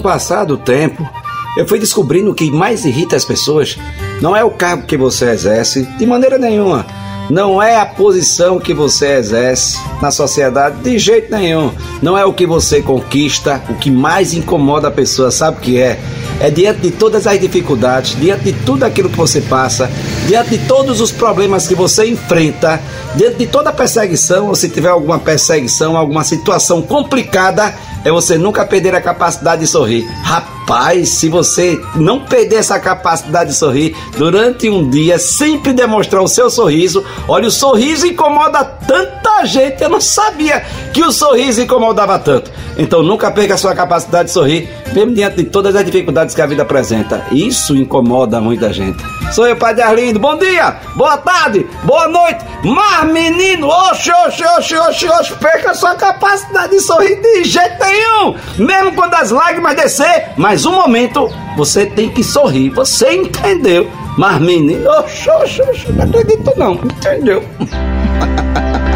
passar do tempo, eu fui descobrindo o que mais irrita as pessoas não é o cargo que você exerce, de maneira nenhuma. Não é a posição que você exerce na sociedade, de jeito nenhum. Não é o que você conquista, o que mais incomoda a pessoa, sabe o que é? É diante de todas as dificuldades, diante de tudo aquilo que você passa, diante de todos os problemas que você enfrenta, diante de toda perseguição, ou se tiver alguma perseguição, alguma situação complicada, é você nunca perder a capacidade de sorrir. Rapaz, se você não perder essa capacidade de sorrir durante um dia, sempre demonstrar o seu sorriso, olha, o sorriso incomoda tanta gente, eu não sabia que o sorriso incomodava tanto. Então nunca perca a sua capacidade de sorrir, mesmo diante de todas as dificuldades que a vida apresenta. Isso incomoda muita gente. Sou eu, Padre Arlindo. Bom dia, boa tarde, boa noite. Mas, menino, oxe, oxe, oxe, oxe, oxe, perca a sua capacidade de sorrir de jeito nenhum. Mesmo quando as lágrimas descer, mas um momento você tem que sorrir. Você entendeu? Mas, menino, oxe, oxe, oxe, não acredito não. Entendeu?